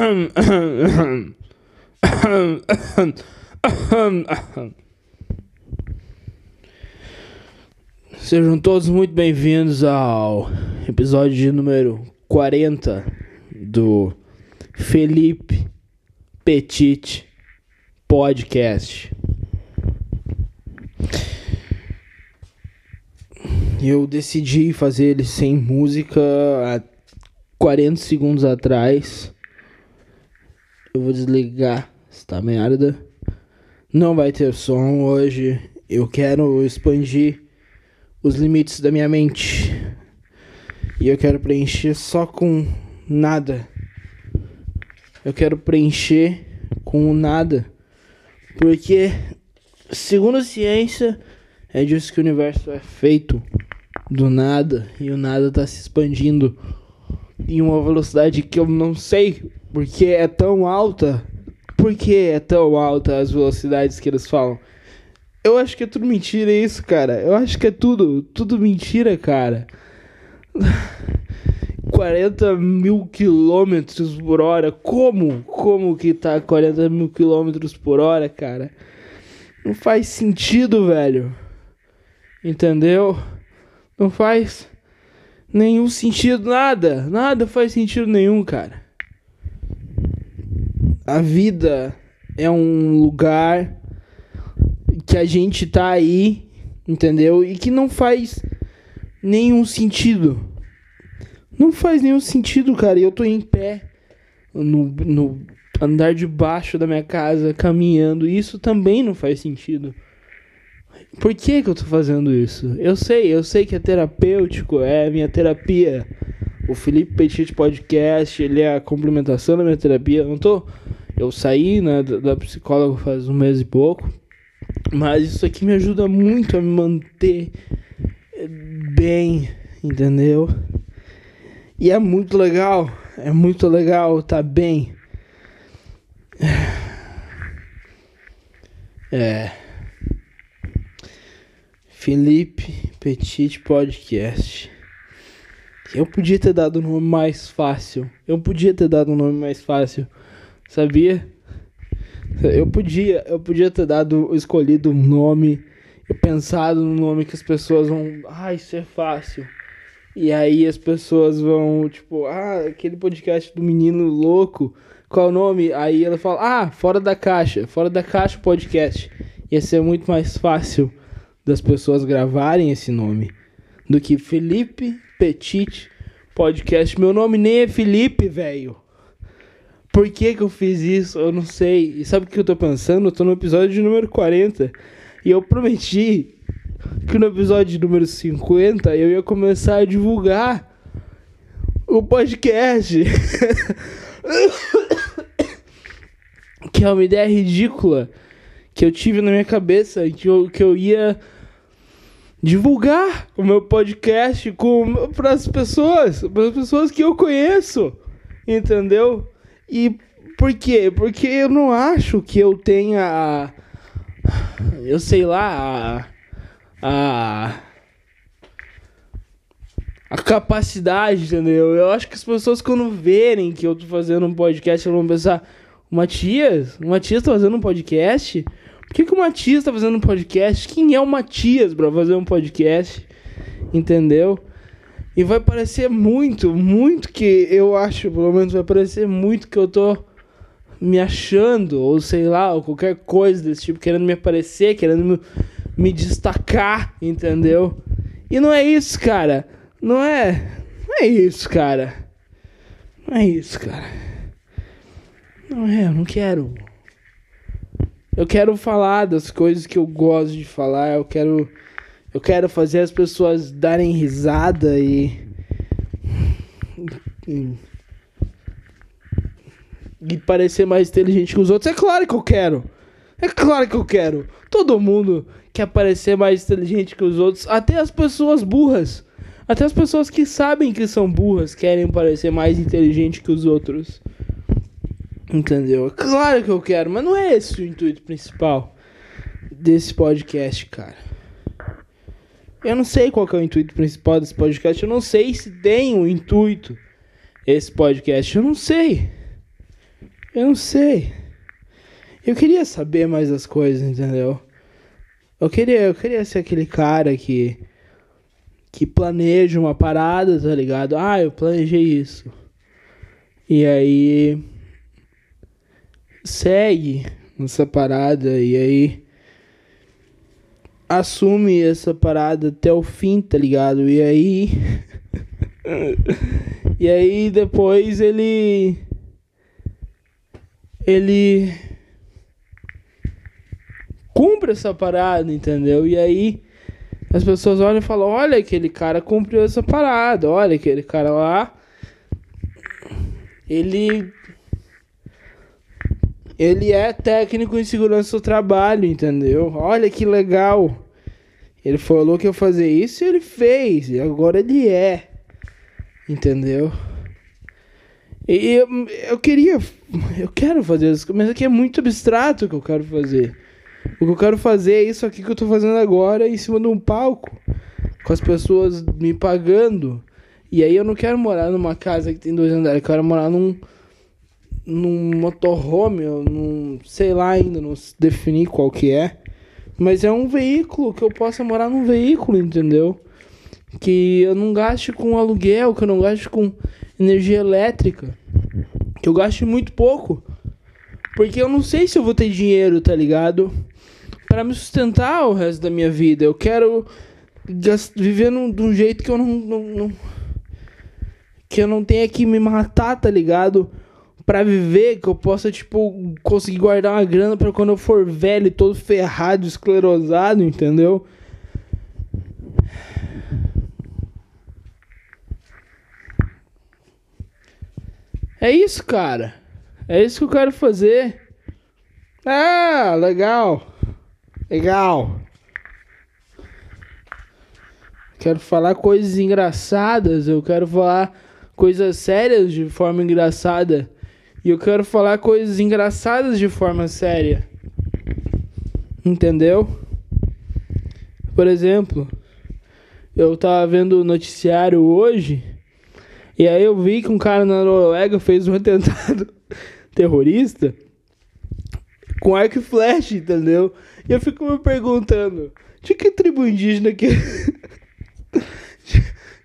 Sejam todos muito bem-vindos ao episódio de número 40 do Felipe Petit Podcast. Eu decidi fazer ele sem música há 40 segundos atrás. Eu vou desligar esta merda. Não vai ter som hoje. Eu quero expandir os limites da minha mente. E eu quero preencher só com nada. Eu quero preencher com nada. Porque, segundo a ciência, é disso que o universo é feito. Do nada. E o nada tá se expandindo em uma velocidade que eu não sei porque é tão alta. Por que é tão alta as velocidades que eles falam? Eu acho que é tudo mentira isso, cara. Eu acho que é tudo, tudo mentira, cara. 40 mil quilômetros por hora. Como? Como que tá 40 mil quilômetros por hora, cara? Não faz sentido, velho. Entendeu? Não faz nenhum sentido, nada. Nada faz sentido nenhum, cara. A vida é um lugar que a gente tá aí, entendeu? E que não faz nenhum sentido. Não faz nenhum sentido, cara. E eu tô em pé no, no andar de baixo da minha casa, caminhando. Isso também não faz sentido. Por que, que eu tô fazendo isso? Eu sei, eu sei que é terapêutico, é a minha terapia. O Felipe Petit Podcast, ele é a complementação da minha terapia. Eu não tô. Eu saí né, da, psicóloga faz um mês e pouco. Mas isso aqui me ajuda muito a me manter bem, entendeu? E é muito legal, é muito legal tá bem. É. Felipe Petit Podcast. Eu podia ter dado um nome mais fácil. Eu podia ter dado um nome mais fácil. Sabia? Eu podia, eu podia ter dado, escolhido um nome, pensado no nome que as pessoas vão, ah, isso é fácil. E aí as pessoas vão, tipo, ah, aquele podcast do menino louco, qual o nome? Aí ela fala, ah, fora da caixa, fora da caixa podcast. Ia ser muito mais fácil das pessoas gravarem esse nome do que Felipe Petit Podcast. Meu nome nem é Felipe, velho. Por que que eu fiz isso? Eu não sei. E sabe o que eu tô pensando? Eu tô no episódio número 40. E eu prometi que no episódio número 50 eu ia começar a divulgar o podcast. que é uma ideia ridícula que eu tive na minha cabeça. Que eu, que eu ia divulgar o meu podcast para as pessoas, para as pessoas que eu conheço. Entendeu? E por quê? Porque eu não acho que eu tenha. Eu sei lá. A. A, a capacidade, entendeu? Eu acho que as pessoas, quando verem que eu tô fazendo um podcast, vão pensar: o Matias? O Matias tá fazendo um podcast? Por que, que o Matias tá fazendo um podcast? Quem é o Matias pra fazer um podcast? Entendeu? E vai parecer muito, muito que eu acho, pelo menos vai parecer muito que eu tô me achando, ou sei lá, ou qualquer coisa desse tipo, querendo me aparecer, querendo me, me destacar, entendeu? E não é isso, cara. Não é. Não é isso, cara. Não é isso, cara. Não é, eu não quero. Eu quero falar das coisas que eu gosto de falar, eu quero eu quero fazer as pessoas darem risada e. E parecer mais inteligente que os outros. É claro que eu quero. É claro que eu quero. Todo mundo quer parecer mais inteligente que os outros. Até as pessoas burras. Até as pessoas que sabem que são burras querem parecer mais inteligente que os outros. Entendeu? É claro que eu quero, mas não é esse o intuito principal desse podcast, cara. Eu não sei qual é o intuito principal desse podcast. Eu não sei se tem um intuito esse podcast. Eu não sei. Eu não sei. Eu queria saber mais as coisas, entendeu? Eu queria, eu queria ser aquele cara que que planeja uma parada, tá ligado? Ah, eu planejei isso. E aí segue nessa parada e aí assume essa parada até o fim, tá ligado? E aí E aí depois ele ele cumpre essa parada, entendeu? E aí as pessoas olham e falam: olha, aquele cara cumpriu essa parada, olha, aquele cara lá. Ele. Ele é técnico em segurança do trabalho, entendeu? Olha que legal. Ele falou que ia fazer isso e ele fez. E agora ele é. Entendeu? E eu, eu queria. Eu quero fazer isso, mas aqui é muito abstrato o que eu quero fazer. O que eu quero fazer é isso aqui que eu tô fazendo agora em cima de um palco, com as pessoas me pagando. E aí eu não quero morar numa casa que tem dois andares, eu quero morar num num motorhome, num sei lá ainda, não definir qual que é. Mas é um veículo que eu possa morar num veículo, entendeu? Que eu não gaste com aluguel, que eu não gaste com energia elétrica, que eu gaste muito pouco. Porque eu não sei se eu vou ter dinheiro, tá ligado? para me sustentar o resto da minha vida. Eu quero viver num, de um jeito que eu não, não, não, que eu não tenha que me matar, tá ligado? Para viver, que eu possa tipo conseguir guardar uma grana para quando eu for velho, todo ferrado, esclerosado, entendeu? É isso, cara. É isso que eu quero fazer. Ah, legal. Legal. Quero falar coisas engraçadas, eu quero falar coisas sérias de forma engraçada. E eu quero falar coisas engraçadas de forma séria. Entendeu? Por exemplo, eu tava vendo o noticiário hoje e aí eu vi que um cara na Noruega fez um atentado terrorista com arco e flecha, entendeu? E eu fico me perguntando, de que tribo indígena que.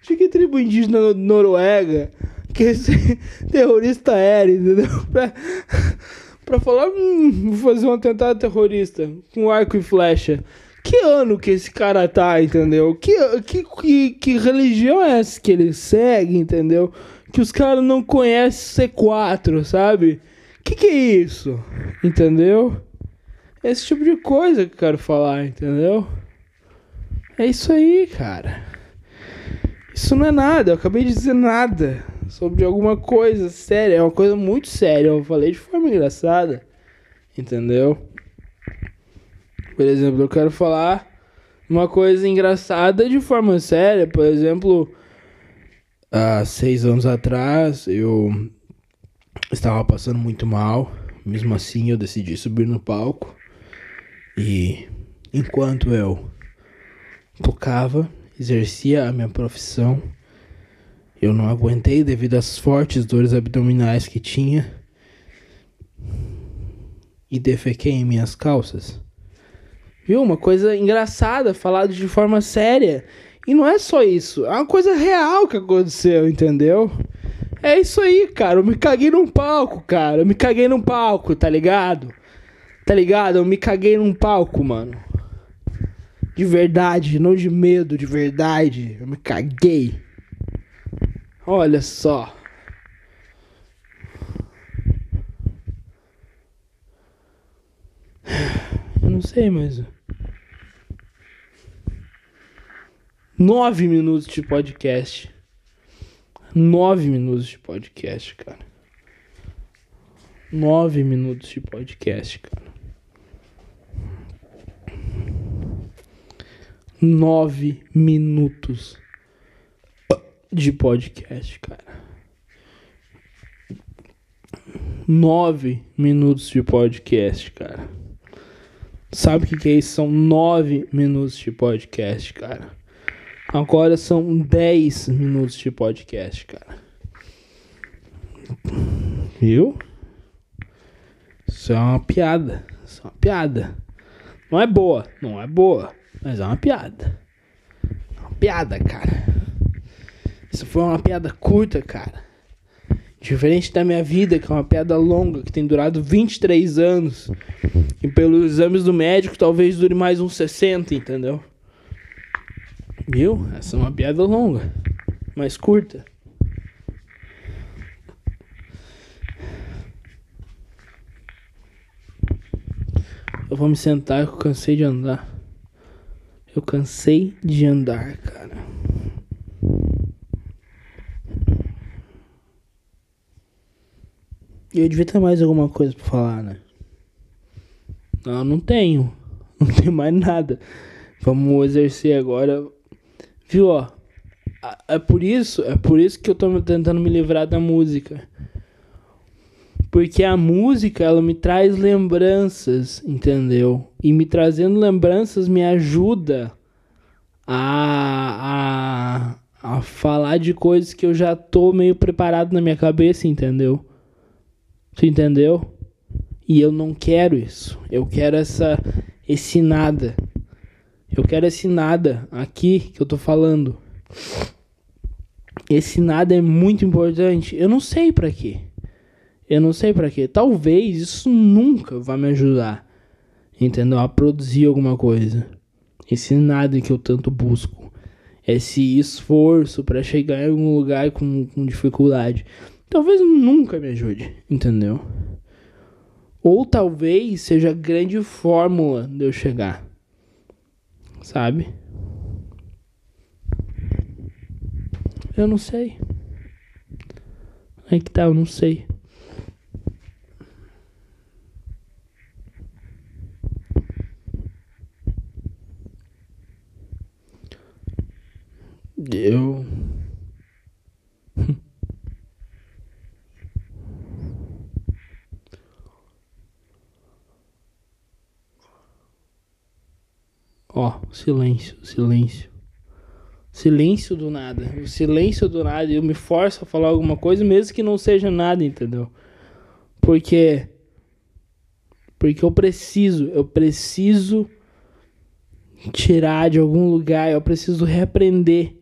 de que tribo indígena noruega que esse terrorista era, entendeu? Pra, pra falar, hum, vou fazer um atentado terrorista com arco e flecha. Que ano que esse cara tá, entendeu? Que, que, que, que religião é essa que ele segue, entendeu? Que os caras não conhecem C4, sabe? Que que é isso? Entendeu? Esse tipo de coisa que eu quero falar, entendeu? É isso aí, cara. Isso não é nada, eu acabei de dizer nada sobre alguma coisa séria, é uma coisa muito séria. Eu falei de forma engraçada, entendeu? Por exemplo, eu quero falar uma coisa engraçada de forma séria. Por exemplo, há seis anos atrás eu estava passando muito mal. Mesmo assim, eu decidi subir no palco. E enquanto eu tocava, exercia a minha profissão, eu não aguentei devido às fortes dores abdominais que tinha e defequei em minhas calças. Viu? Uma coisa engraçada, falado de forma séria. E não é só isso, é uma coisa real que aconteceu, entendeu? É isso aí, cara. Eu me caguei num palco, cara. Eu me caguei num palco, tá ligado? Tá ligado? Eu me caguei num palco, mano. De verdade, não de medo, de verdade. Eu me caguei. Olha só. Eu não sei, mas. Nove minutos de podcast. Nove minutos de podcast, cara. Nove minutos de podcast, cara. Nove minutos de podcast, cara. Nove minutos de podcast, cara. Sabe o que, que é isso? São nove minutos de podcast, cara. Agora são 10 minutos de podcast, cara. Viu? Isso é uma piada. Isso é uma piada. Não é boa, não é boa, mas é uma piada. É uma piada, cara. Isso foi uma piada curta, cara. Diferente da minha vida, que é uma piada longa, que tem durado 23 anos. E pelos exames do médico, talvez dure mais uns 60, entendeu? Viu? Essa é uma piada longa, mais curta. Eu vou me sentar eu cansei de andar. Eu cansei de andar, cara. Eu devia ter mais alguma coisa pra falar, né? Não, não tenho. Não tenho mais nada. Vamos exercer agora. Viu, ó? É por isso, é por isso que eu tô tentando me livrar da música. Porque a música, ela me traz lembranças, entendeu? E me trazendo lembranças me ajuda a, a, a falar de coisas que eu já tô meio preparado na minha cabeça, entendeu? Tu entendeu? E eu não quero isso. Eu quero essa esse nada. Eu quero esse nada aqui que eu tô falando. Esse nada é muito importante. Eu não sei para quê. Eu não sei para quê. Talvez isso nunca vá me ajudar, entendeu? A produzir alguma coisa. Esse nada que eu tanto busco. Esse esforço para chegar em algum lugar com, com dificuldade. Talvez nunca me ajude, entendeu? Ou talvez seja a grande fórmula de eu chegar. Sabe? Eu não sei. Aí que tá, eu não sei. Eu. Ó, silêncio, silêncio. Silêncio do nada. O silêncio do nada. Eu me forço a falar alguma coisa, mesmo que não seja nada, entendeu? Porque. Porque eu preciso, eu preciso tirar de algum lugar, eu preciso reaprender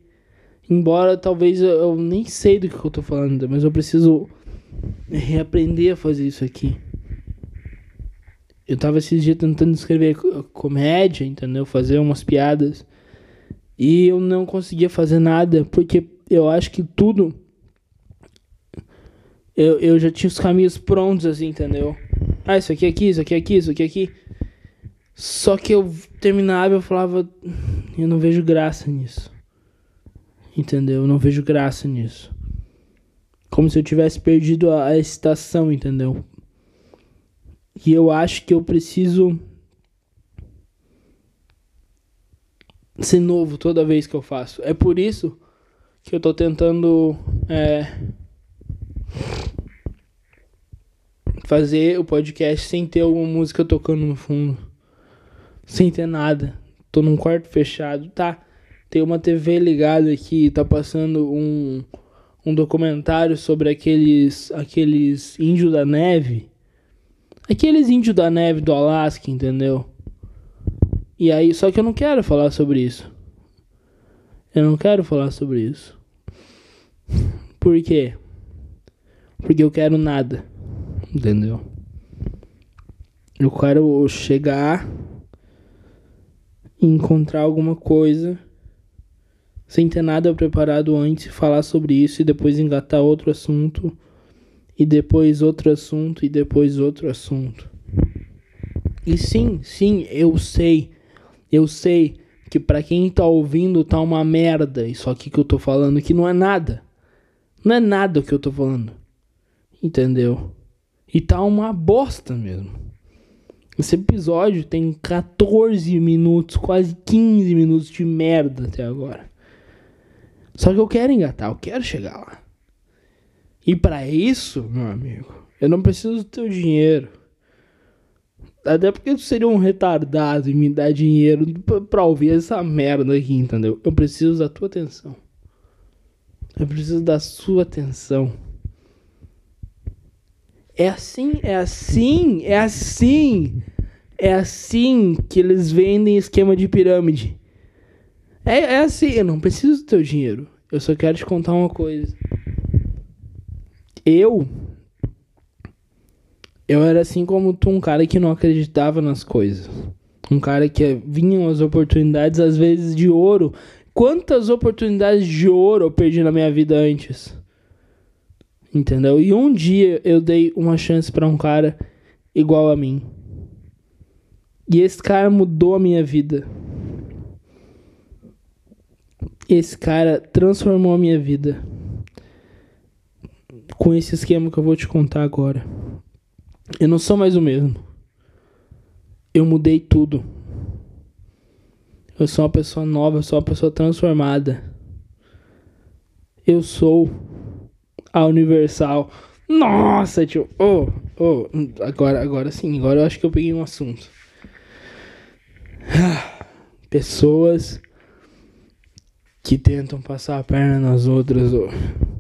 Embora talvez eu, eu nem sei do que eu tô falando, mas eu preciso reaprender a fazer isso aqui. Eu tava esses dias tentando escrever comédia, entendeu? Fazer umas piadas. E eu não conseguia fazer nada, porque eu acho que tudo. Eu, eu já tinha os caminhos prontos, assim, entendeu? Ah, isso aqui, aqui, isso aqui, aqui, isso aqui, aqui. Só que eu terminava e eu falava, eu não vejo graça nisso. Entendeu? Eu não vejo graça nisso. Como se eu tivesse perdido a, a excitação, entendeu? E eu acho que eu preciso ser novo toda vez que eu faço. É por isso que eu tô tentando é, fazer o podcast sem ter alguma música tocando no fundo. Sem ter nada. Tô num quarto fechado, tá? Tem uma TV ligada aqui, tá passando um, um documentário sobre aqueles aqueles índios da neve. Aqueles índios da neve do Alasca, entendeu? E aí, só que eu não quero falar sobre isso. Eu não quero falar sobre isso. Por quê? Porque eu quero nada. Entendeu? Eu quero chegar e encontrar alguma coisa sem ter nada preparado antes, falar sobre isso e depois engatar outro assunto, e depois outro assunto, e depois outro assunto. E sim, sim, eu sei, eu sei que para quem tá ouvindo tá uma merda isso aqui que eu tô falando, que não é nada. Não é nada o que eu tô falando. Entendeu? E tá uma bosta mesmo. Esse episódio tem 14 minutos, quase 15 minutos de merda até agora. Só que eu quero engatar, eu quero chegar lá. E para isso, meu amigo, eu não preciso do teu dinheiro. Até porque tu seria um retardado e me dar dinheiro pra ouvir essa merda aqui, entendeu? Eu preciso da tua atenção. Eu preciso da sua atenção. É assim, é assim, é assim. É assim que eles vendem esquema de pirâmide. É, é assim, eu não preciso do teu dinheiro. Eu só quero te contar uma coisa. Eu. Eu era assim como tu, um cara que não acreditava nas coisas. Um cara que vinham as oportunidades, às vezes de ouro. Quantas oportunidades de ouro eu perdi na minha vida antes? Entendeu? E um dia eu dei uma chance para um cara igual a mim. E esse cara mudou a minha vida. Esse cara transformou a minha vida. Com esse esquema que eu vou te contar agora. Eu não sou mais o mesmo. Eu mudei tudo. Eu sou uma pessoa nova, eu sou uma pessoa transformada. Eu sou a Universal. Nossa, tio. Oh, oh, agora, agora sim, agora eu acho que eu peguei um assunto. Pessoas que tentam passar a perna nas outras. Oh.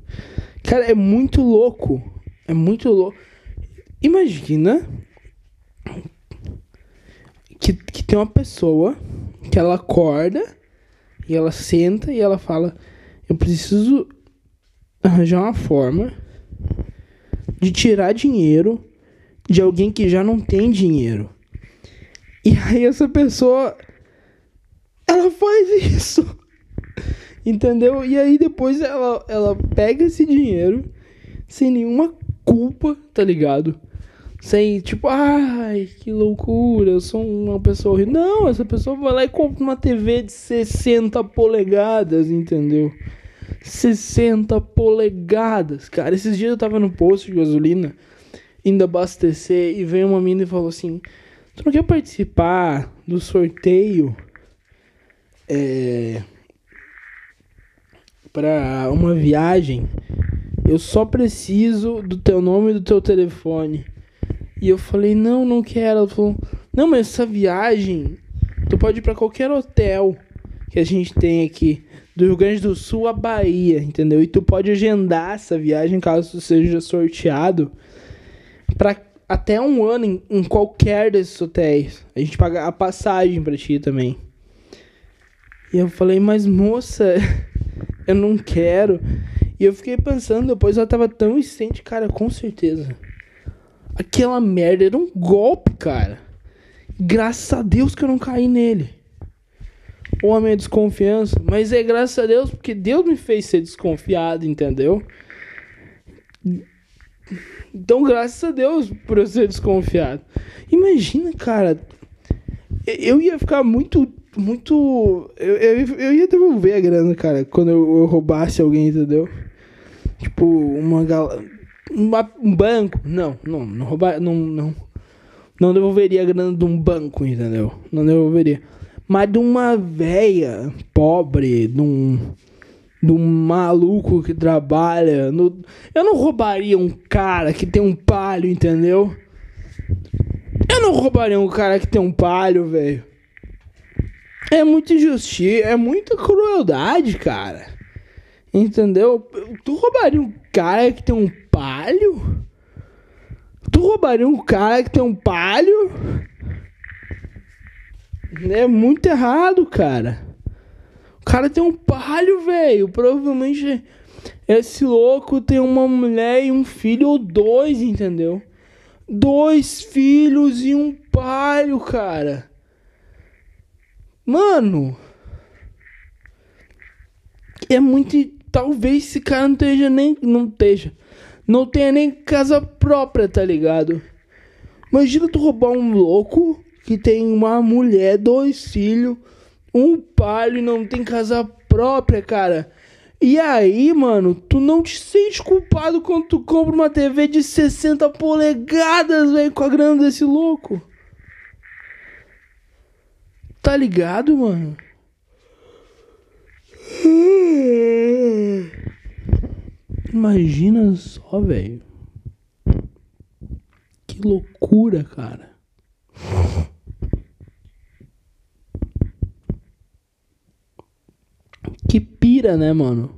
Cara, é muito louco. É muito louco. Imagina que, que tem uma pessoa que ela acorda e ela senta e ela fala: Eu preciso arranjar uma forma de tirar dinheiro de alguém que já não tem dinheiro. E aí essa pessoa ela faz isso. Entendeu? E aí depois ela, ela pega esse dinheiro sem nenhuma culpa, tá ligado? Sem tipo, ai, que loucura, eu sou uma pessoa horrível. Não, essa pessoa vai lá e compra uma TV de 60 polegadas, entendeu? 60 polegadas, cara. Esses dias eu tava no posto de gasolina, indo abastecer, e veio uma mina e falou assim: Tu não quer participar do sorteio? É. Pra uma viagem? Eu só preciso do teu nome e do teu telefone. E eu falei: Não, não quero. Ela falou: Não, mas essa viagem, tu pode ir pra qualquer hotel que a gente tem aqui do Rio Grande do Sul à Bahia, entendeu? E tu pode agendar essa viagem caso tu seja sorteado para até um ano em, em, qualquer desses hotéis. A gente paga a passagem para ti também. E eu falei, mas moça, eu não quero. E eu fiquei pensando, depois ela tava tão insistente, cara, com certeza. Aquela merda era um golpe, cara. Graças a Deus que eu não caí nele ou a minha desconfiança, mas é graças a Deus porque Deus me fez ser desconfiado, entendeu? Então, graças a Deus por eu ser desconfiado. Imagina, cara, eu ia ficar muito, muito. Eu, eu, eu ia devolver a grana, cara, quando eu, eu roubasse alguém, entendeu? Tipo, uma galera. Um banco. Não, não, não roubar. Não, não. Não devolveria a grana de um banco, entendeu? Não devolveria mas de uma véia pobre, de um, de um maluco que trabalha. No... Eu não roubaria um cara que tem um palho, entendeu? Eu não roubaria um cara que tem um palho, velho. É muita injustiça, é muita crueldade, cara. Entendeu? Tu roubaria um cara que tem um palho? Tu roubaria um cara que tem um palho? É muito errado, cara. O cara tem um palho, velho. Provavelmente esse louco tem uma mulher e um filho ou dois, entendeu? Dois filhos e um palho, cara. Mano. É muito. Talvez esse cara não esteja nem. Não esteja. Não tenha nem casa própria, tá ligado? Imagina tu roubar um louco que tem uma mulher, dois filhos, um palho e não tem casa própria, cara. E aí, mano, tu não te sente culpado quando tu compra uma TV de 60 polegadas, velho, com a grana desse louco? Tá ligado, mano? Imagina só, velho. Que loucura, cara. Que pira, né, mano?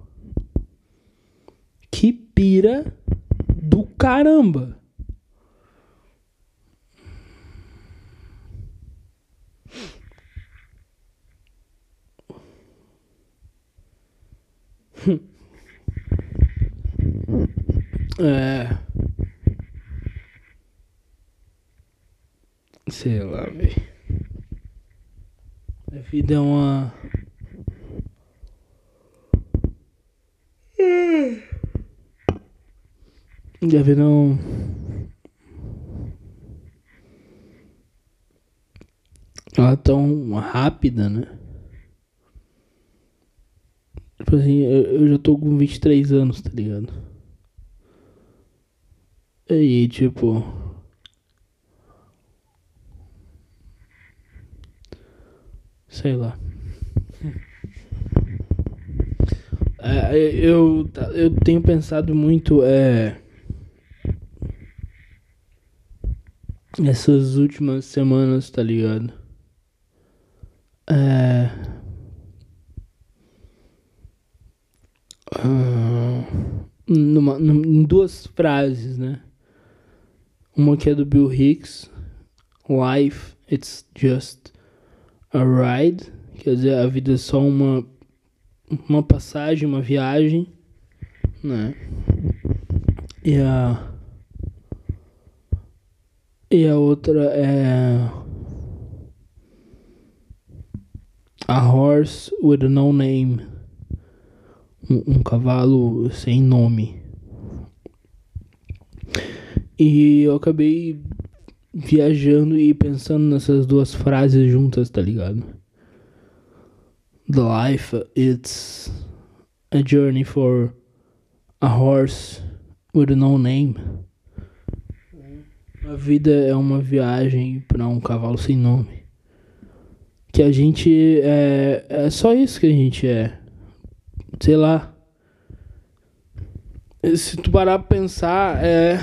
Que pira do caramba. É. Sei lá, velho. A vida é uma. A vida é. Ela é tão rápida, né? Tipo assim, eu, eu já tô com 23 anos, tá ligado? E tipo. Sei lá. É, eu, eu tenho pensado muito é, essas últimas semanas, tá ligado? É, numa, numa, em duas frases, né? Uma que é do Bill Hicks, Life, it's just a ride, quer dizer, a vida é só uma uma passagem, uma viagem, né? E a e a outra é a horse with no name, um, um cavalo sem nome. E eu acabei viajando e pensando nessas duas frases juntas, tá ligado? The life it's a journey for a horse with no name. A vida é uma viagem para um cavalo sem nome. Que a gente é, é só isso que a gente é. Sei lá. Se tu parar pra pensar, é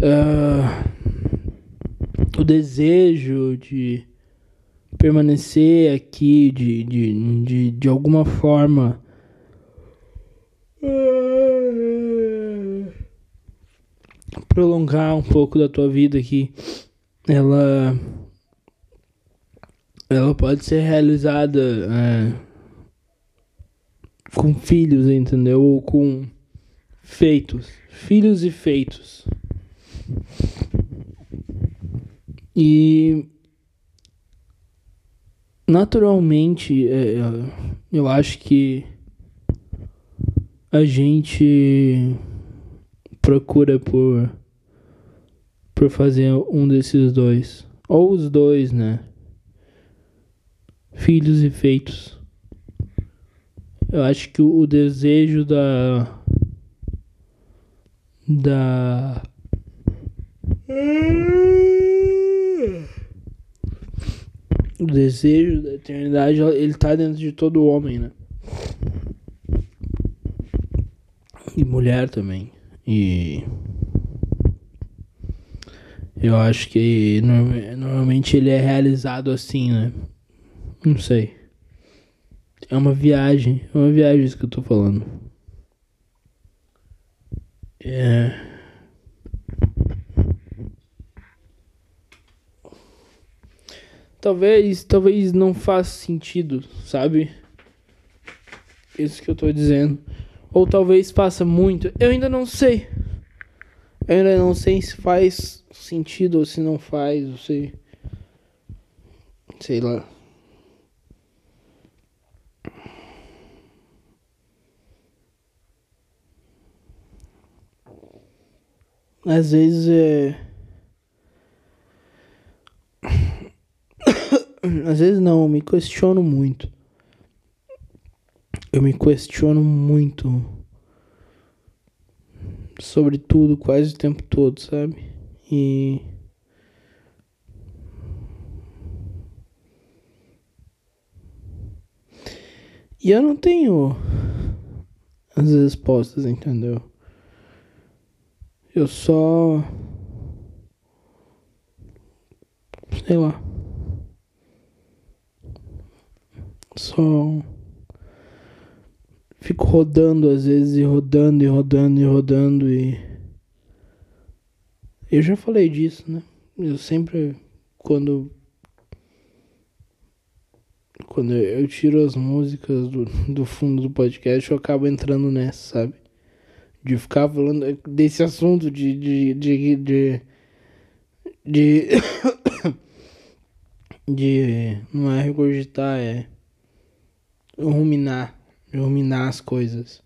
uh, o desejo de permanecer aqui, de, de, de, de alguma forma. prolongar um pouco da tua vida aqui, ela ela pode ser realizada é, com filhos, entendeu? Ou com feitos, filhos e feitos. E naturalmente é, eu acho que a gente procura por por fazer um desses dois ou os dois, né? Filhos e feitos. Eu acho que o desejo da da o desejo da eternidade, ele tá dentro de todo homem, né? E mulher também. E eu acho que normalmente ele é realizado assim, né? Não sei. É uma viagem, é uma viagem isso que eu tô falando. É. Talvez, talvez não faça sentido, sabe? Isso que eu tô dizendo. Ou talvez faça muito. Eu ainda não sei. Eu ainda não sei se faz sentido ou se não faz, não sei. Sei lá. Às vezes é Às vezes não, eu me questiono muito. Eu me questiono muito sobre tudo quase o tempo todo, sabe? E E eu não tenho as respostas, entendeu? Eu só sei lá. Só fico rodando às vezes e rodando e rodando e rodando e eu já falei disso, né? Eu sempre quando quando eu tiro as músicas do, do fundo do podcast, eu acabo entrando nessa, sabe? De ficar falando desse assunto de. de. de. de. de, de não é regurgitar, é ruminar, ruminar as coisas.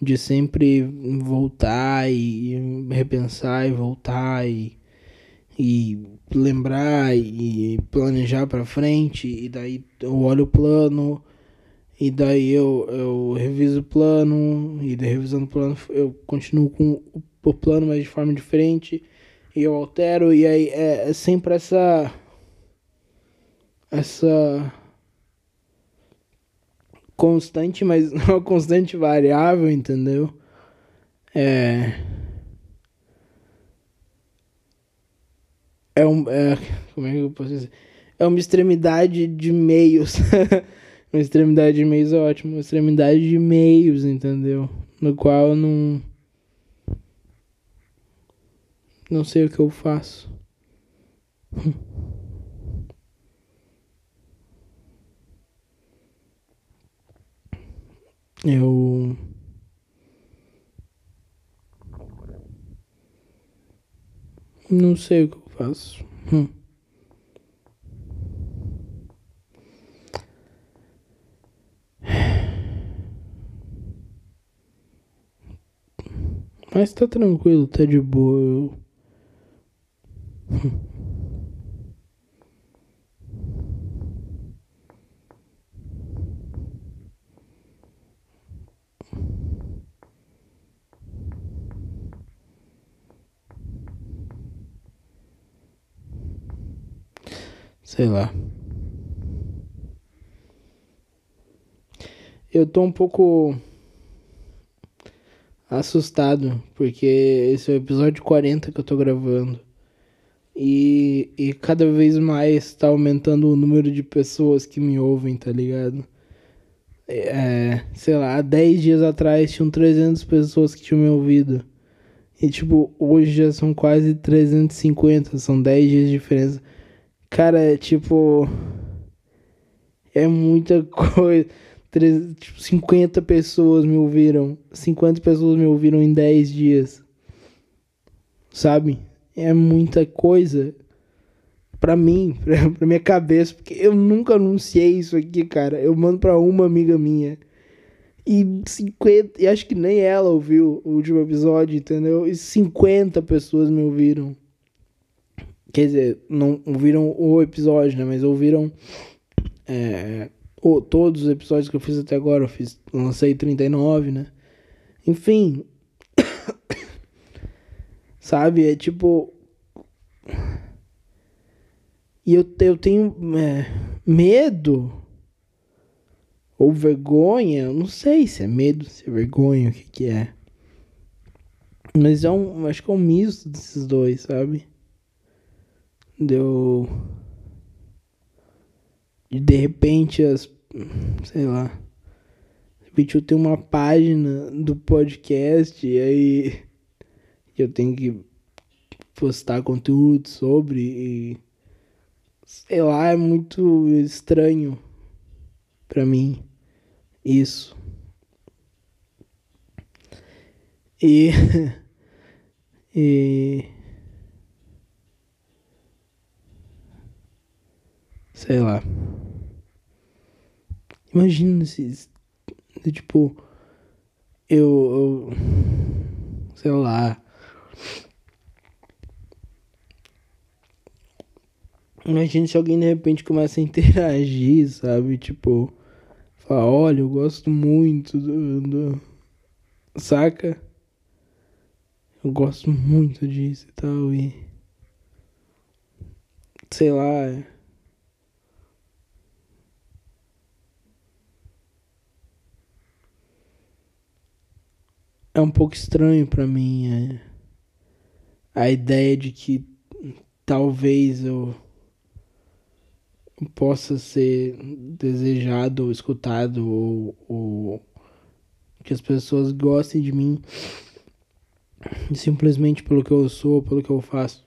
De sempre voltar e repensar e voltar e e lembrar e planejar para frente e daí eu olho o plano e daí eu, eu reviso o plano e daí revisando o plano eu continuo com o plano mas de forma diferente e eu altero e aí é, é sempre essa essa constante mas não constante variável entendeu é é um. É, como é que eu posso dizer? É uma extremidade de meios. uma extremidade de meios é ótimo. Uma extremidade de meios, entendeu? No qual eu não. Não sei o que eu faço. Eu. Não sei o que eu faço. Hum. Mas tá tranquilo, tá de boa. Eu... Sei lá. Eu tô um pouco assustado, porque esse é o episódio 40 que eu tô gravando. E, e cada vez mais tá aumentando o número de pessoas que me ouvem, tá ligado? É, sei lá, há 10 dias atrás tinham 300 pessoas que tinham me ouvido. E tipo, hoje já são quase 350, são 10 dias de diferença. Cara, é tipo. É muita coisa. Tipo, 50 pessoas me ouviram. 50 pessoas me ouviram em 10 dias. Sabe? É muita coisa. Pra mim, pra, pra minha cabeça. Porque eu nunca anunciei isso aqui, cara. Eu mando pra uma amiga minha. E 50. E acho que nem ela ouviu o último episódio, entendeu? E 50 pessoas me ouviram. Quer dizer, não ouviram o episódio, né? Mas ouviram é, o, todos os episódios que eu fiz até agora. Eu fiz, lancei 39, né? Enfim. Sabe? É tipo. E eu, eu tenho é, medo. Ou vergonha. Eu não sei se é medo, se é vergonha, o que, que é. Mas é um. Acho que é um misto desses dois, sabe? deu de, de repente as sei lá de repente eu tenho uma página do podcast e aí eu tenho que postar conteúdo sobre e sei lá é muito estranho para mim isso e e Sei lá. Imagina se. Tipo. Eu. eu sei lá. Imagina se alguém de repente começa a interagir, sabe? Tipo. Fala, olha, eu gosto muito do, do. Saca? Eu gosto muito disso e tal. E. Sei lá. É um pouco estranho para mim é, a ideia de que talvez eu possa ser desejado ou escutado ou, ou que as pessoas gostem de mim simplesmente pelo que eu sou, pelo que eu faço.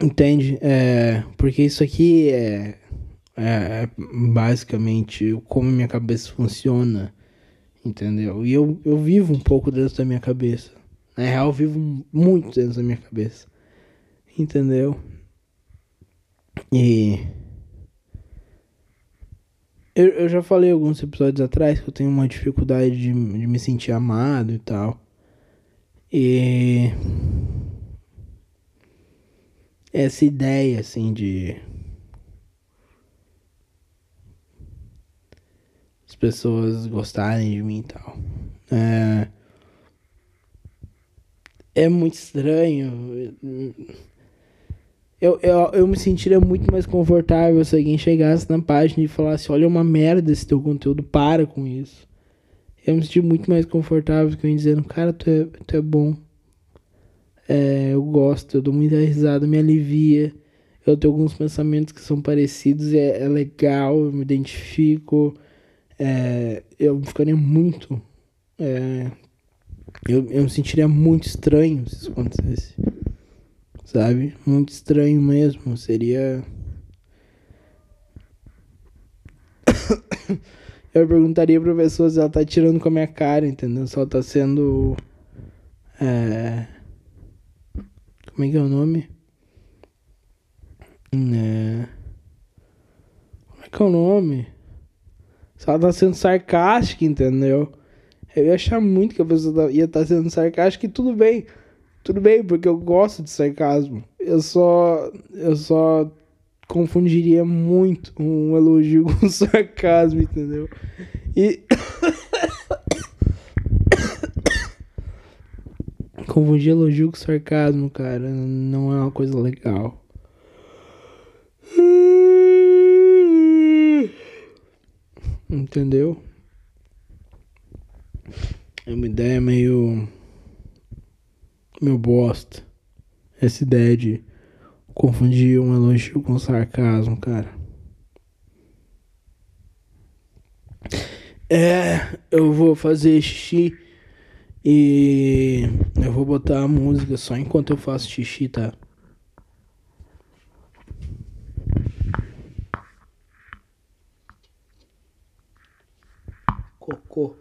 Entende? É, porque isso aqui é, é, é basicamente como minha cabeça funciona. Entendeu? E eu, eu vivo um pouco dentro da minha cabeça. Na real, eu vivo muito dentro da minha cabeça. Entendeu? E. Eu, eu já falei alguns episódios atrás que eu tenho uma dificuldade de, de me sentir amado e tal. E. Essa ideia, assim, de. Pessoas gostarem de mim e tal. É. É muito estranho eu, eu, eu me sentiria muito mais confortável se alguém chegasse na página e falasse: Olha, é uma merda esse teu conteúdo, para com isso. Eu me senti muito mais confortável que eu dizendo: Cara, tu é, tu é bom. É, eu gosto, eu dou muita risada, me alivia. Eu tenho alguns pensamentos que são parecidos, é, é legal, eu me identifico. É, eu ficaria muito. É, eu, eu me sentiria muito estranho se isso acontecesse sabe? Muito estranho mesmo. Seria. Eu perguntaria pra pessoa se ela tá tirando com a minha cara, entendeu? Se ela tá sendo. É. Como é que é o nome? É. Como é que é o nome? Se ela tá sendo sarcástica, entendeu? Eu ia achar muito que a pessoa ia estar tá sendo sarcástica e tudo bem. Tudo bem, porque eu gosto de sarcasmo. Eu só. Eu só confundiria muito um elogio com sarcasmo, entendeu? E. Confundir elogio com sarcasmo, cara, não é uma coisa legal. Entendeu? É uma ideia meio meu bosta. Essa ideia de confundir um elogio com sarcasmo, cara. É, eu vou fazer xixi e eu vou botar a música só enquanto eu faço xixi, tá? Cocô.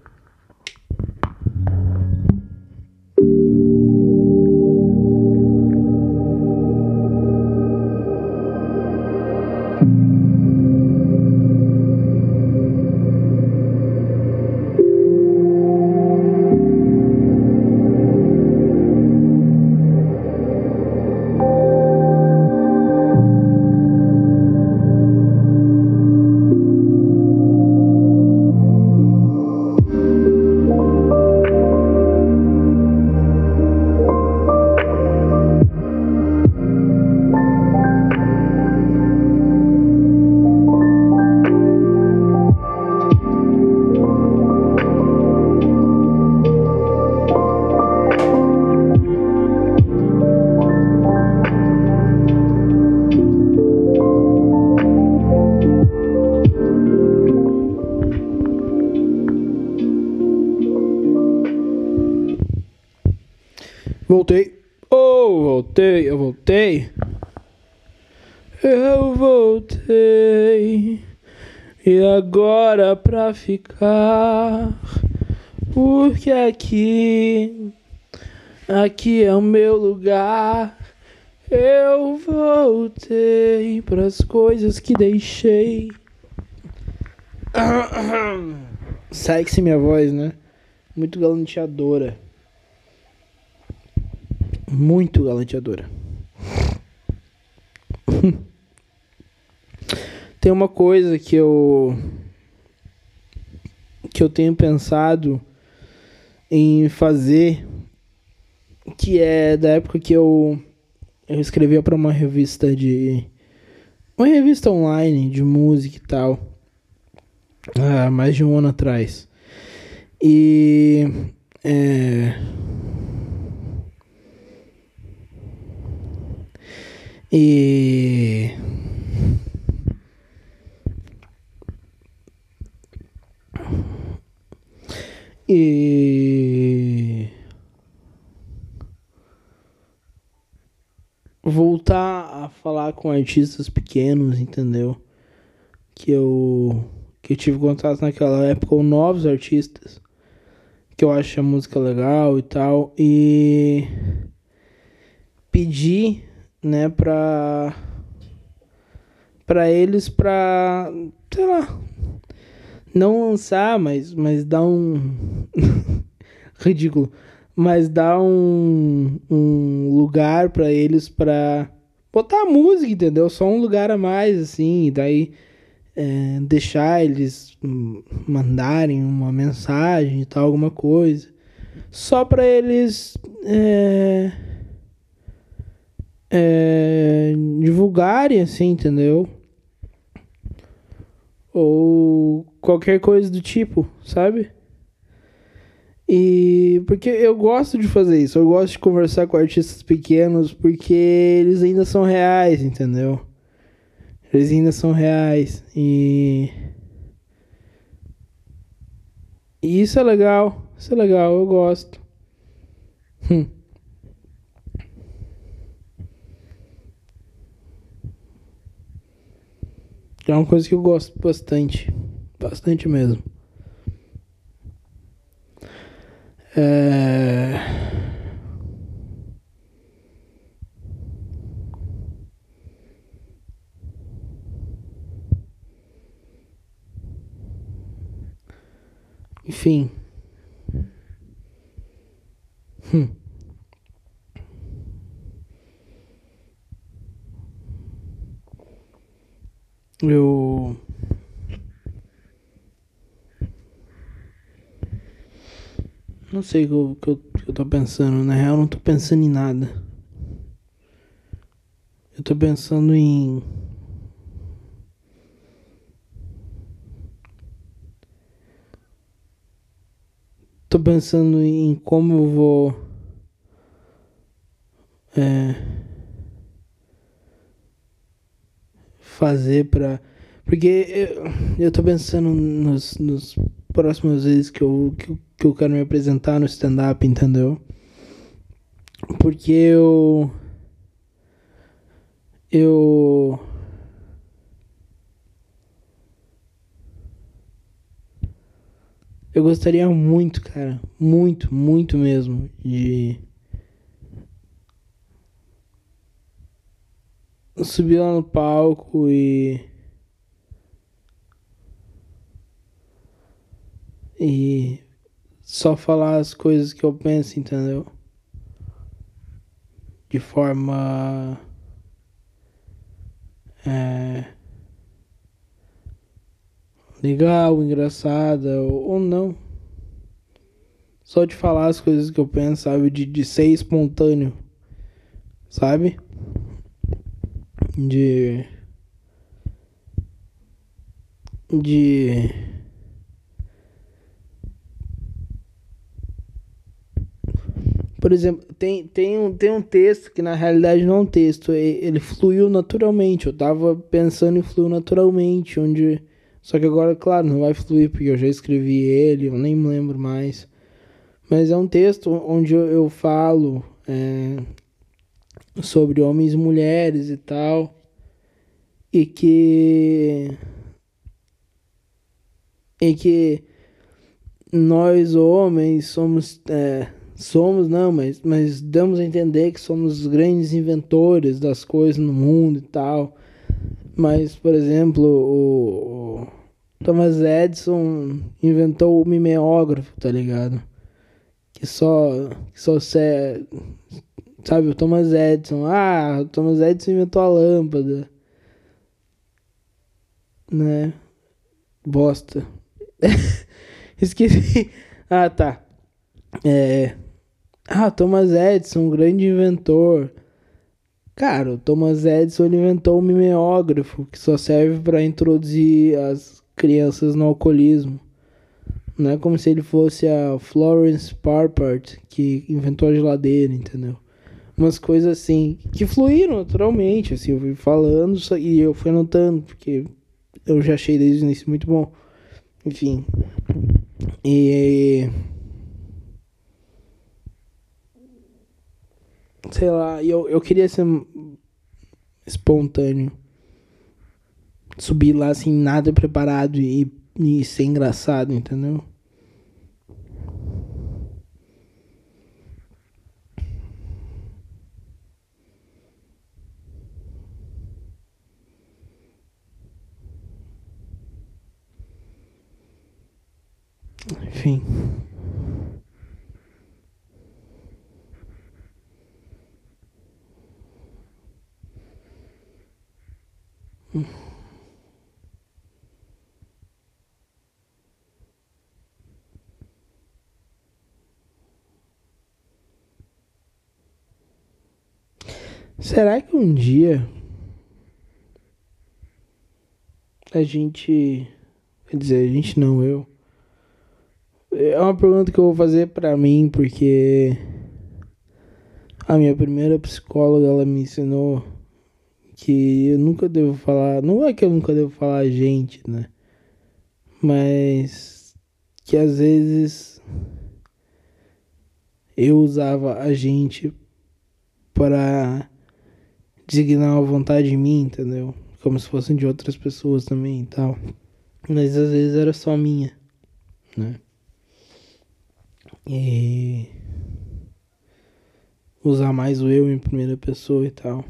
Ficar. Porque aqui. Aqui é o meu lugar. Eu voltei pras coisas que deixei. Sexy minha voz, né? Muito galanteadora muito galanteadora. Tem uma coisa que eu que eu tenho pensado em fazer que é da época que eu eu escrevia para uma revista de uma revista online de música e tal há mais de um ano atrás e é, E. E. Voltar a falar com artistas pequenos, entendeu? Que eu que eu tive contato naquela época com novos artistas que eu acho a música legal e tal e pedir, né, pra para eles pra, sei lá, não lançar, mas mas dar um ridículo mas dá um, um lugar para eles para botar a música, entendeu? Só um lugar a mais, assim, e daí é, deixar eles mandarem uma mensagem e tal, alguma coisa. Só para eles é, é, divulgarem, assim, entendeu? Ou qualquer coisa do tipo, sabe? E porque eu gosto de fazer isso, eu gosto de conversar com artistas pequenos porque eles ainda são reais, entendeu? Eles ainda são reais e e isso é legal, isso é legal, eu gosto. Hum. É uma coisa que eu gosto bastante, bastante mesmo. É... Enfim. Hum. Eu Não sei o que eu, que, eu, que eu tô pensando. Na real, não tô pensando em nada. Eu tô pensando em. Tô pensando em como eu vou. É, fazer pra. Porque eu, eu tô pensando nos, nos próximas vezes que eu, que, que eu quero me apresentar no stand-up, entendeu? Porque eu. Eu. Eu gostaria muito, cara, muito, muito mesmo, de subir lá no palco e e só falar as coisas que eu penso, entendeu? De forma é, legal, engraçada ou, ou não. Só de falar as coisas que eu penso, sabe? De, de ser espontâneo, sabe? De. De Por exemplo, tem, tem, um, tem um texto que na realidade não é um texto, ele fluiu naturalmente. Eu tava pensando em fluir naturalmente, onde. Só que agora, claro, não vai fluir porque eu já escrevi ele, eu nem me lembro mais. Mas é um texto onde eu, eu falo é, sobre homens e mulheres e tal. E que. E que nós homens somos. É, somos, não, mas, mas damos a entender que somos grandes inventores das coisas no mundo e tal. Mas, por exemplo, o, o Thomas Edison inventou o mimeógrafo, tá ligado? Que só, que só se, sabe, o Thomas Edison, ah, o Thomas Edison inventou a lâmpada, né? Bosta. Esqueci. Ah, tá. É, ah, Thomas Edison, um grande inventor. Cara, o Thomas Edison inventou o mimeógrafo, que só serve para introduzir as crianças no alcoolismo. Não é como se ele fosse a Florence Parpart, que inventou a geladeira, entendeu? Umas coisas assim, que fluíram naturalmente, assim, eu fui falando e eu fui anotando, porque eu já achei desde o início muito bom. Enfim. E sei lá, eu, eu queria ser espontâneo. Subir lá sem nada preparado e, e ser engraçado, entendeu? Enfim. Será que um dia a gente. Quer dizer, a gente não, eu. É uma pergunta que eu vou fazer pra mim, porque a minha primeira psicóloga ela me ensinou que eu nunca devo falar. Não é que eu nunca devo falar a gente, né? Mas que às vezes eu usava a gente para designar uma vontade mim, entendeu? Como se fossem de outras pessoas também e tal. Mas às vezes era só minha, né? E usar mais o eu em primeira pessoa e tal.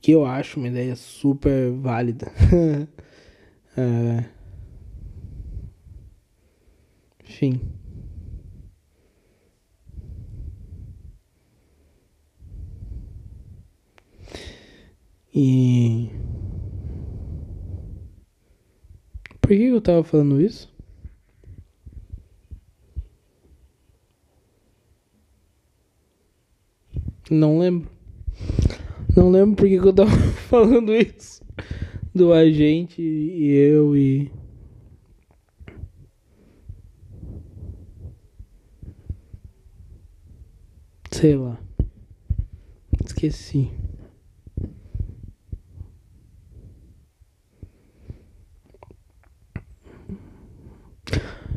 Que eu acho uma ideia super válida. é... Enfim. E. Por que eu tava falando isso? Não lembro. Não lembro por que eu tava falando isso. Do agente e eu e. Sei lá. Esqueci.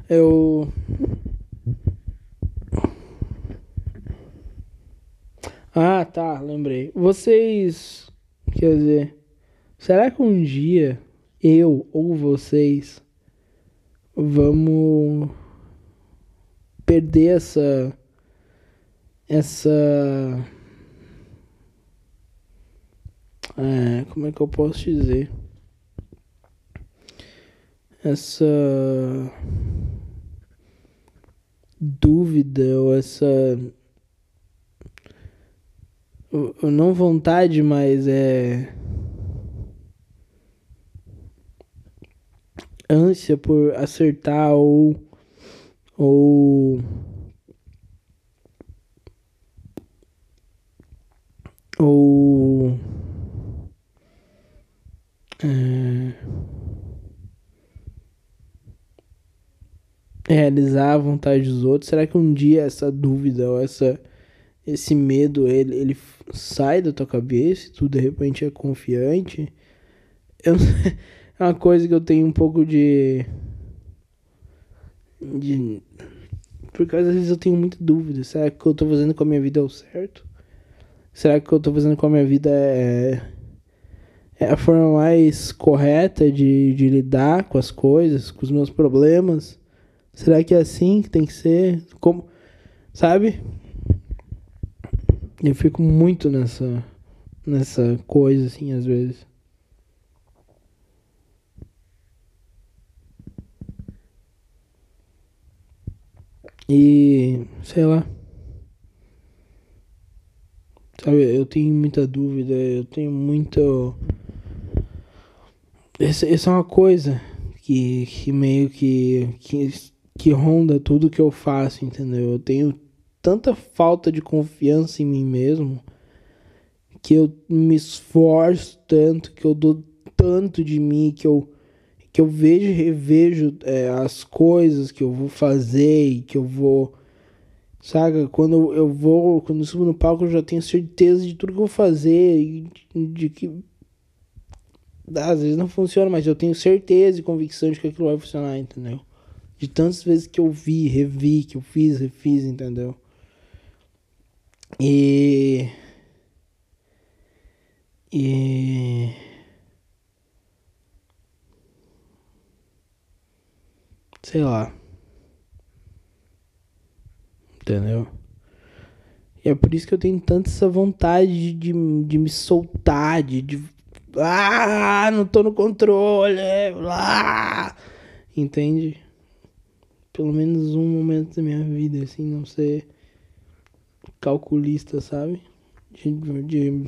Eu. Ah, tá, lembrei. Vocês. Quer dizer. Será que um dia eu ou vocês vamos perder essa. Essa. É, como é que eu posso dizer? Essa dúvida ou essa não vontade, mas é ânsia por acertar ou ou ou é, realizar a vontade dos outros? Será que um dia essa dúvida ou essa, esse medo ele, ele sai da tua cabeça e tu de repente é confiante? Eu, é uma coisa que eu tenho um pouco de. de porque às vezes eu tenho muita dúvida. Será que o que eu tô fazendo com a minha vida é o certo? Será que o que eu tô fazendo com a minha vida é, é a forma mais correta de, de lidar com as coisas, com os meus problemas? Será que é assim que tem que ser? Como, sabe? Eu fico muito nessa nessa coisa assim às vezes. E sei lá. Sabe, eu tenho muita dúvida, eu tenho muito. Essa, essa é uma coisa que, que meio que, que que ronda tudo que eu faço, entendeu? Eu tenho tanta falta de confiança em mim mesmo que eu me esforço tanto, que eu dou tanto de mim, que eu, que eu vejo e revejo é, as coisas que eu vou fazer e que eu vou. Sabe? Quando eu vou, quando eu subo no palco, eu já tenho certeza de tudo que eu vou fazer e de que. Às vezes não funciona, mas eu tenho certeza e convicção de que aquilo vai funcionar, entendeu? De tantas vezes que eu vi, revi, que eu fiz, refiz, entendeu? E. E. Sei lá. Entendeu? E é por isso que eu tenho tanta essa vontade de, de me soltar, de, de. Ah, não tô no controle. Ah, entende? Pelo menos um momento da minha vida, assim, não ser calculista, sabe? De, de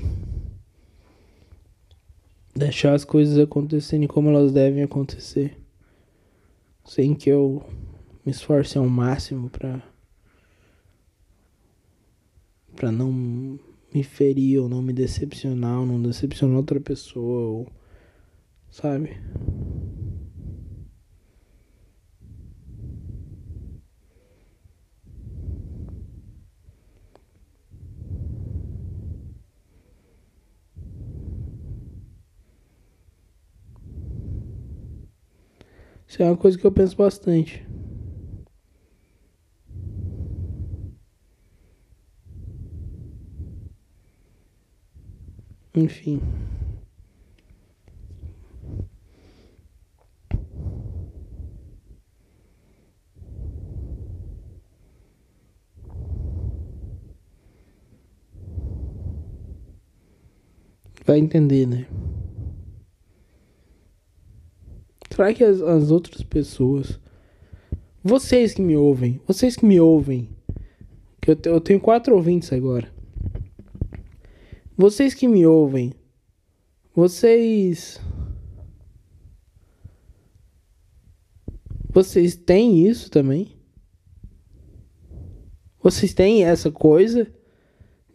deixar as coisas acontecerem como elas devem acontecer, sem que eu me esforce ao máximo para para não me ferir ou não me decepcionar, ou não decepcionar outra pessoa, ou, sabe? Isso é uma coisa que eu penso bastante. Enfim. Vai entender, né? Será que as, as outras pessoas. Vocês que me ouvem, vocês que me ouvem, que eu, eu tenho quatro ouvintes agora. Vocês que me ouvem, vocês. Vocês têm isso também? Vocês têm essa coisa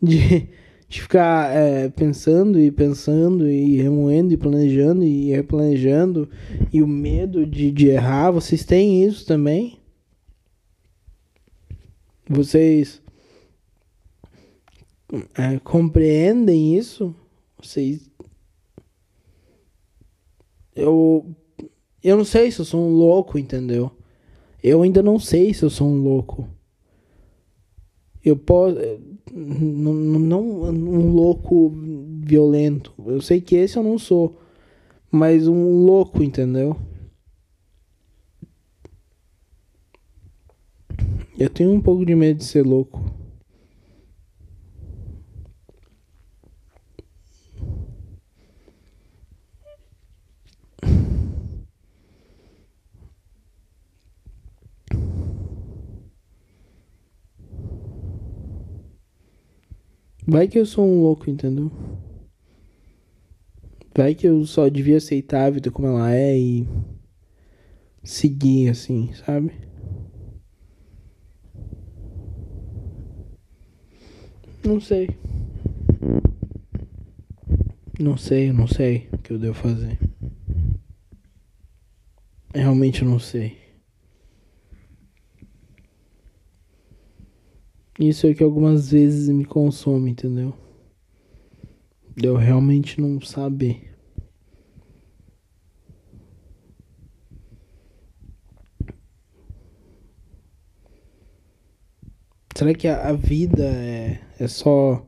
de, de ficar é, pensando e pensando e remoendo e planejando e replanejando e o medo de, de errar? Vocês têm isso também? Vocês é, compreendem isso, vocês. Eu. Eu não sei se eu sou um louco, entendeu? Eu ainda não sei se eu sou um louco. Eu posso. Não, não um louco violento. Eu sei que esse eu não sou. Mas um louco, entendeu? Eu tenho um pouco de medo de ser louco. Vai que eu sou um louco, entendeu? Vai que eu só devia aceitar a vida como ela é e seguir assim, sabe? Não sei. Não sei, não sei o que eu devo fazer. Realmente não sei. Isso é que algumas vezes me consome, entendeu? Eu realmente não saber. Será que a, a vida é, é só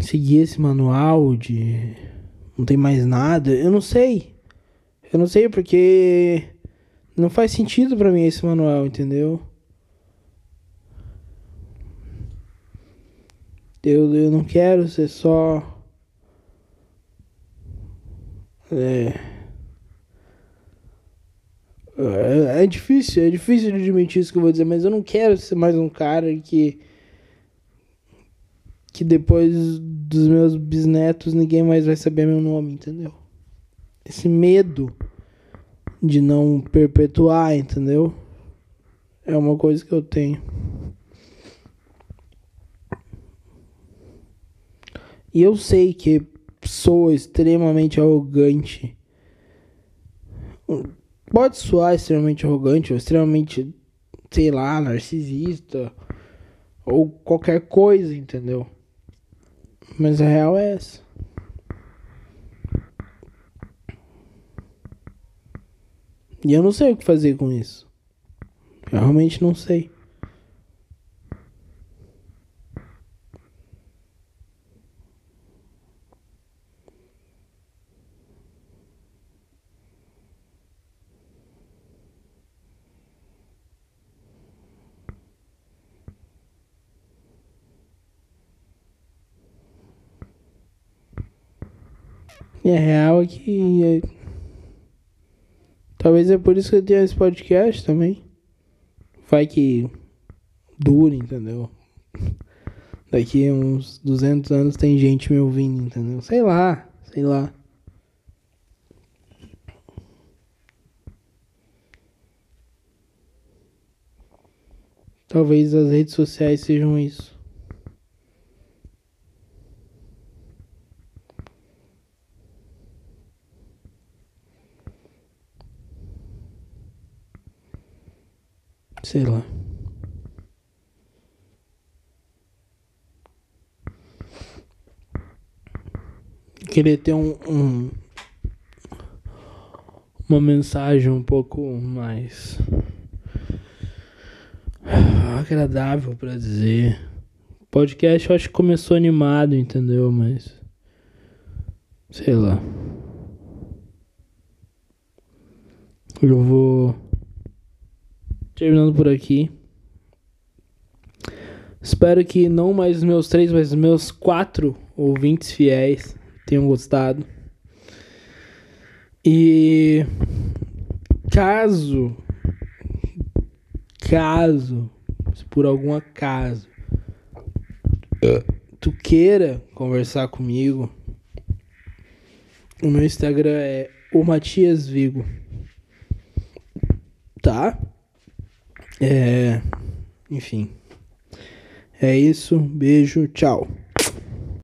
seguir esse manual de não tem mais nada? Eu não sei. Eu não sei porque não faz sentido para mim esse manual, entendeu? Eu, eu não quero ser só. É. É, é difícil, é difícil de admitir isso que eu vou dizer, mas eu não quero ser mais um cara que. que depois dos meus bisnetos ninguém mais vai saber meu nome, entendeu? Esse medo de não perpetuar, entendeu? É uma coisa que eu tenho. E eu sei que sou extremamente arrogante. Pode soar extremamente arrogante ou extremamente, sei lá, narcisista ou qualquer coisa, entendeu? Mas a real é essa. E eu não sei o que fazer com isso. Eu realmente não sei. E a real é que. É... Talvez é por isso que eu tenho esse podcast também. Vai que dure, entendeu? Daqui uns 200 anos tem gente me ouvindo, entendeu? Sei lá, sei lá. Talvez as redes sociais sejam isso. Sei lá. Queria ter um, um uma mensagem um pouco mais agradável para dizer. Podcast eu acho que começou animado, entendeu? Mas sei lá. Eu vou terminando por aqui. Espero que não mais os meus três, mas os meus quatro ouvintes fiéis tenham gostado. E caso, caso, se por algum acaso tu queira conversar comigo, o meu Instagram é o Matias Vigo. Tá? É. Enfim. É isso. Beijo. Tchau.